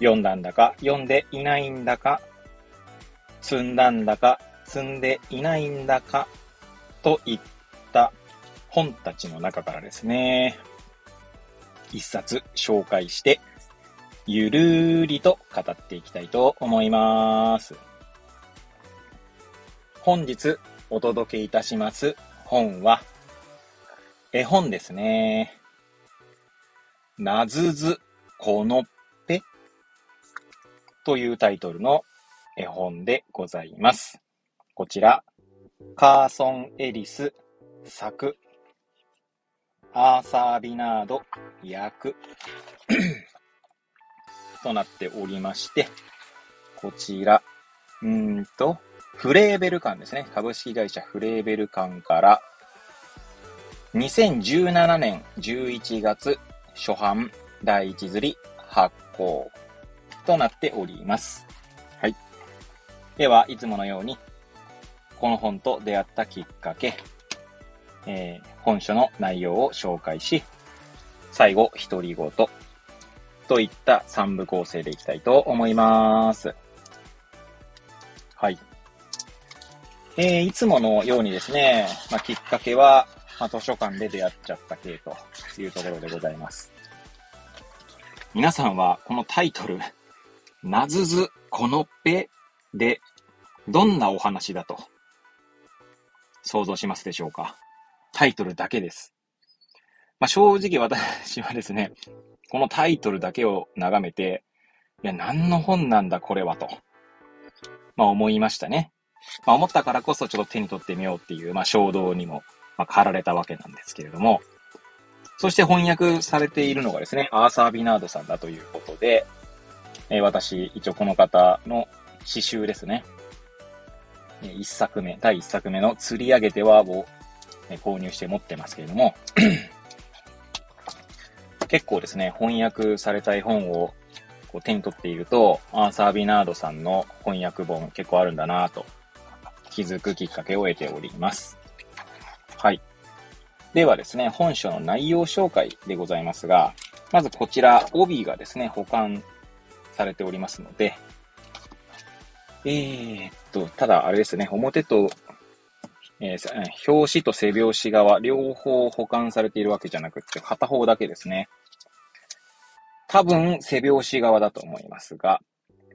読んだんだか、読んでいないんだか、積んだんだか、積んでいないんだか、といった本たちの中からですね、一冊紹介して、ゆるーりと語っていきたいと思います。本日お届けいたします本は、絵本ですね。なずずこのというタイトルの絵本でございます。こちら、カーソン・エリス作アーサー・ビナード役 となっておりまして、こちら、うんと、フレーベル館ですね。株式会社フレーベル館から、2017年11月初版第一釣り発行となっております。はい。では、いつものように、この本と出会ったきっかけ、えー、本書の内容を紹介し、最後、独り言といった3部構成でいきたいと思います。はい。えー、いつものようにですね、まあ、きっかけは、まあ、図書館で出会っちゃった系というところでございます。皆さんはこのタイトル、なずずこのっぺで、どんなお話だと想像しますでしょうか？タイトルだけです。まあ、正直私はですね、このタイトルだけを眺めて、いや、何の本なんだこれはと、まあ思いましたね。まあ思ったからこそちょっと手に取ってみようっていう、まあ衝動にも、まあ、駆られたわけなんですけれども、そして翻訳されているのがですね、アーサー・ビナードさんだということで、え、私、一応この方の詩集ですね。一作目、第一作目の釣り上げてはを購入して持ってますけれども 結構ですね、翻訳された絵本をこう手に取っていると、アーサー・ビナードさんの翻訳本結構あるんだなと気づくきっかけを得ております。はい。ではですね、本書の内容紹介でございますが、まずこちら、帯がですね、保管されておりますので、えー、っと、ただあれですね、表とえー、表紙と背表紙側、両方保管されているわけじゃなくて、片方だけですね。多分、背表紙側だと思いますが、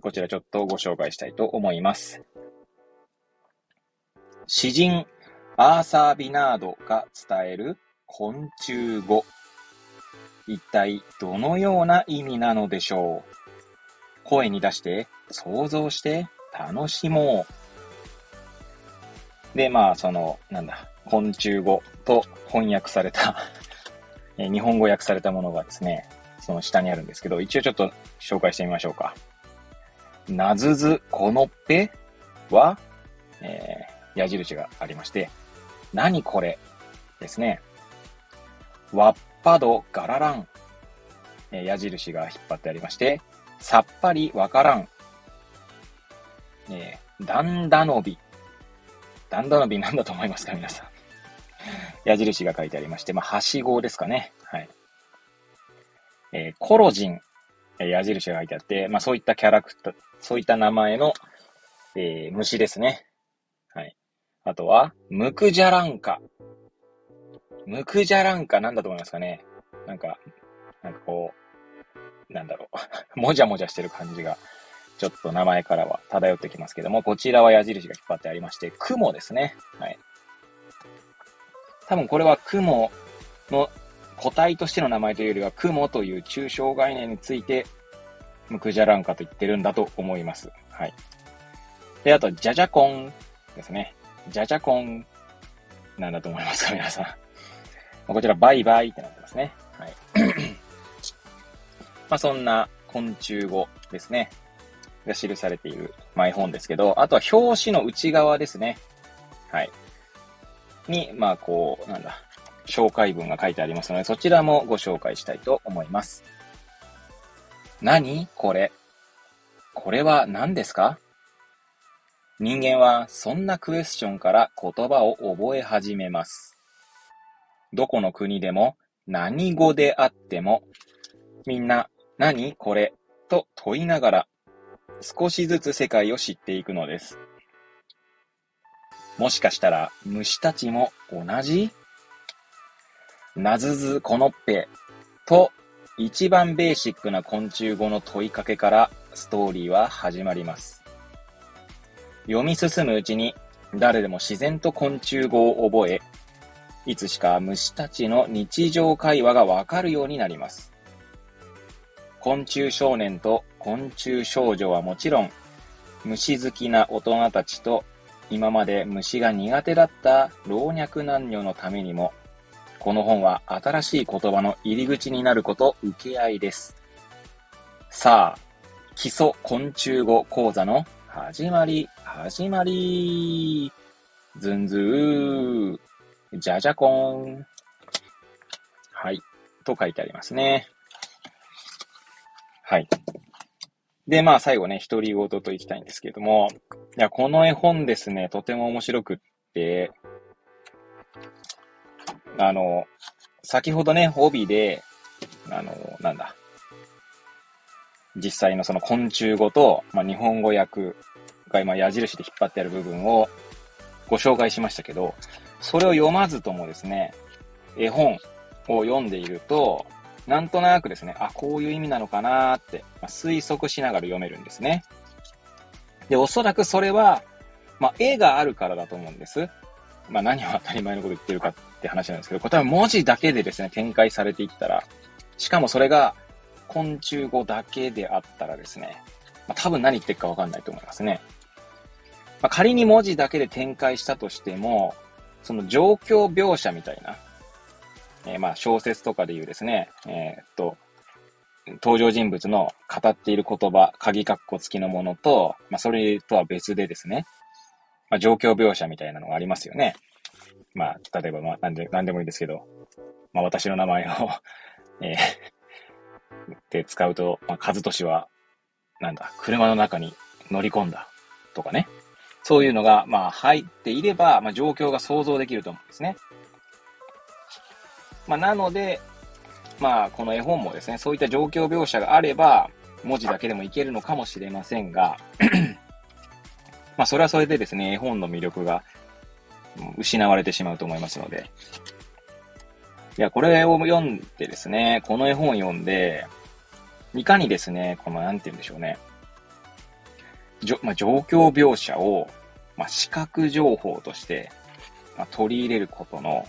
こちらちょっとご紹介したいと思います。詩人、アーサー・ビナードが伝える昆虫語。一体どのような意味なのでしょう？声に出して想像して楽しもう。で、まあ、その、なんだ、昆虫語と翻訳された 日本語訳されたものがですね、その下にあるんですけど、一応ちょっと紹介してみましょうか。なずずこのっぺは、えー、矢印がありまして、何これですね。わっぱどガララン。え、矢印が引っ張ってありまして、さっぱりわからん。えー、だんだのび。ダンダナビ なんだと思いますか皆さん。矢印が書いてありまして、まあ、はしごですかね。はい。えー、コロジン、え、矢印が書いてあって、まあ、そういったキャラクター、そういった名前の、えー、虫ですね。はい。あとは、ムクジャランカ。ムクジャランカなんだと思いますかね。なんか、なんかこう、なんだろう。もじゃもじゃしてる感じがちょっと名前からは漂ってきますけども、こちらは矢印が引っ張ってありまして、雲ですね。はい。多分これは雲の個体としての名前というよりは、雲という抽象概念について、ムクジャランカと言ってるんだと思います。はい。で、あと、ジャジャコンですね。ジャジャコンなんだと思いますか、皆さん。こちら、バイバイってなってますね。まあ、そんな昆虫語ですね。が記されている、まあ、絵本ですけど、あとは表紙の内側ですね。はい。に、まあ、こう、なんだ、紹介文が書いてありますので、そちらもご紹介したいと思います。何？これ。これは何ですか？人間はそんなクエスチョンから言葉を覚え始めます。どこの国でも何語であっても、みんな何？これと問いながら少しずつ世界を知っていくのです。もしかしたら虫たちも同じ？なずずこのっぺと一番ベーシックな昆虫語の問いかけからストーリーは始まります。読み進むうちに誰でも自然と昆虫語を覚え、いつしか虫たちの日常会話がわかるようになります。昆虫少年と昆虫少女はもちろん、虫好きな大人たちと今まで虫が苦手だった老若男女のためにも、この本は新しい言葉の入り口になること受け合いです。さあ、基礎昆虫語講座の始まり、始まり。ずんずー。じゃじゃこーん。はい。と書いてありますね。はい。で、まあ最後ね、独り言と行きたいんですけれども、いや、この絵本ですね、とても面白くって、あの、先ほどね、帯で、あの、なんだ、実際のその昆虫語と、まあ、日本語訳が今矢印で引っ張ってある部分をご紹介しましたけど、それを読まずともですね、絵本を読んでいると、なんとなくですね、あ、こういう意味なのかなって、まあ、推測しながら読めるんですね。で、おそらくそれは、まあ、絵があるからだと思うんです。まあ、何を当たり前のこと言ってるかって話なんですけど、これ多分文字だけでですね、展開されていったら、しかもそれが昆虫語だけであったらですね、まあ、多分何言ってるかわかんないと思いますね。まあ、仮に文字だけで展開したとしても、その状況描写みたいな、えー、まあ小説とかで言うですね、えー、っと、登場人物の語っている言葉、鍵括弧付きのものと、まあそれとは別でですね、まあ状況描写みたいなのがありますよね。まあ、例えば、まあ、なんで、なんでもいいですけど、まあ私の名前を えー、で使うと、まあ、和俊は、なんだ、車の中に乗り込んだとかね。そういうのが、まあ、入っていれば、まあ、状況が想像できると思うんですね。まあ、なので、まあ、この絵本もですね、そういった状況描写があれば、文字だけでもいけるのかもしれませんが、まあ、それはそれでですね、絵本の魅力が失われてしまうと思いますので。いや、これを読んでですね、この絵本を読んで、いかにですね、この、なんて言うんでしょうね。じょまあ、状況描写を、まあ、視覚情報として、まあ、取り入れることの、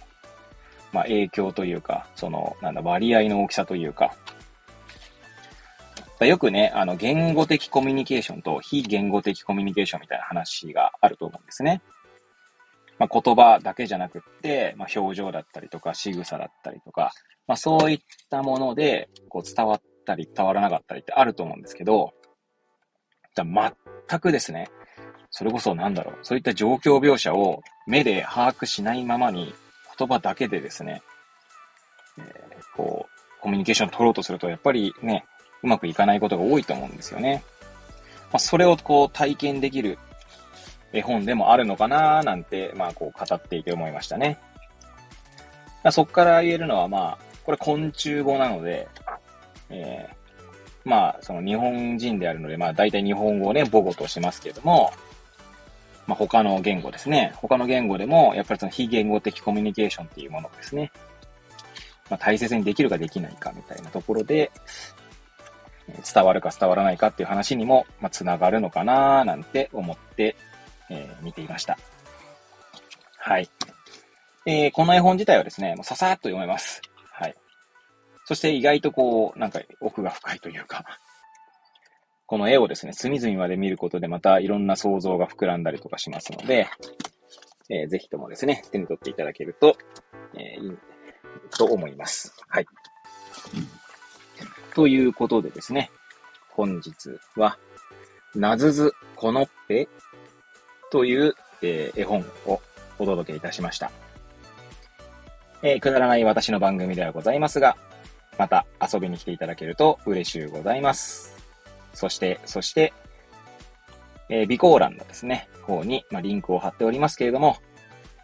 まあ、影響というか、その、なんだ、割合の大きさというか、よくね、あの、言語的コミュニケーションと非言語的コミュニケーションみたいな話があると思うんですね。まあ、言葉だけじゃなくって、まあ、表情だったりとか、仕草だったりとか、まあ、そういったもので、こう、伝わったり、伝わらなかったりってあると思うんですけど、じゃ全くですね、それこそなんだろう、そういった状況描写を目で把握しないままに、言葉だけでですね、えー、こう、コミュニケーションを取ろうとすると、やっぱりね、うまくいかないことが多いと思うんですよね。まあ、それをこう体験できる絵本でもあるのかななんて、まあこう語っていて思いましたね。ま、そこから言えるのはまあ、これ昆虫語なので、えー、まあ、その日本人であるので、まあ大体日本語をね、母語としますけれども、まあ他の言語ですね。他の言語でも、やっぱりその非言語的コミュニケーションっていうものですね、まあ大切にできるかできないかみたいなところで、伝わるか伝わらないかっていう話にも、まあ、つながるのかななんて思って、えー、見ていました。はい。えー、この絵本自体はですね、もうささっと読めます。はいそして意外とこう、なんか奥が深いというか、この絵をですね、隅々まで見ることでまたいろんな想像が膨らんだりとかしますので、えー、ぜひともですね、手に取っていただけると、えー、いいと思います。はい。ということでですね、本日は、なずずこのっぺという、えー、絵本をお届けいたしました。えー、くだらない私の番組ではございますが、また遊びに来ていただけると嬉しゅうございます。そして、そして、えー、備考欄のですね、方に、まあ、リンクを貼っておりますけれども、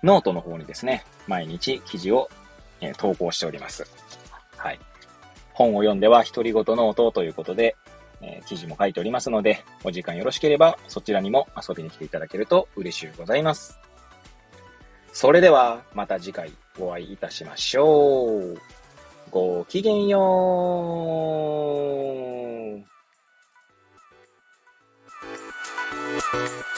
ノートの方にですね、毎日記事を、えー、投稿しております。はい。本を読んでは独り言ノートということで、えー、記事も書いておりますので、お時間よろしければそちらにも遊びに来ていただけると嬉しゅうございます。それでは、また次回お会いいたしましょう。ごきげんよう。Thank you.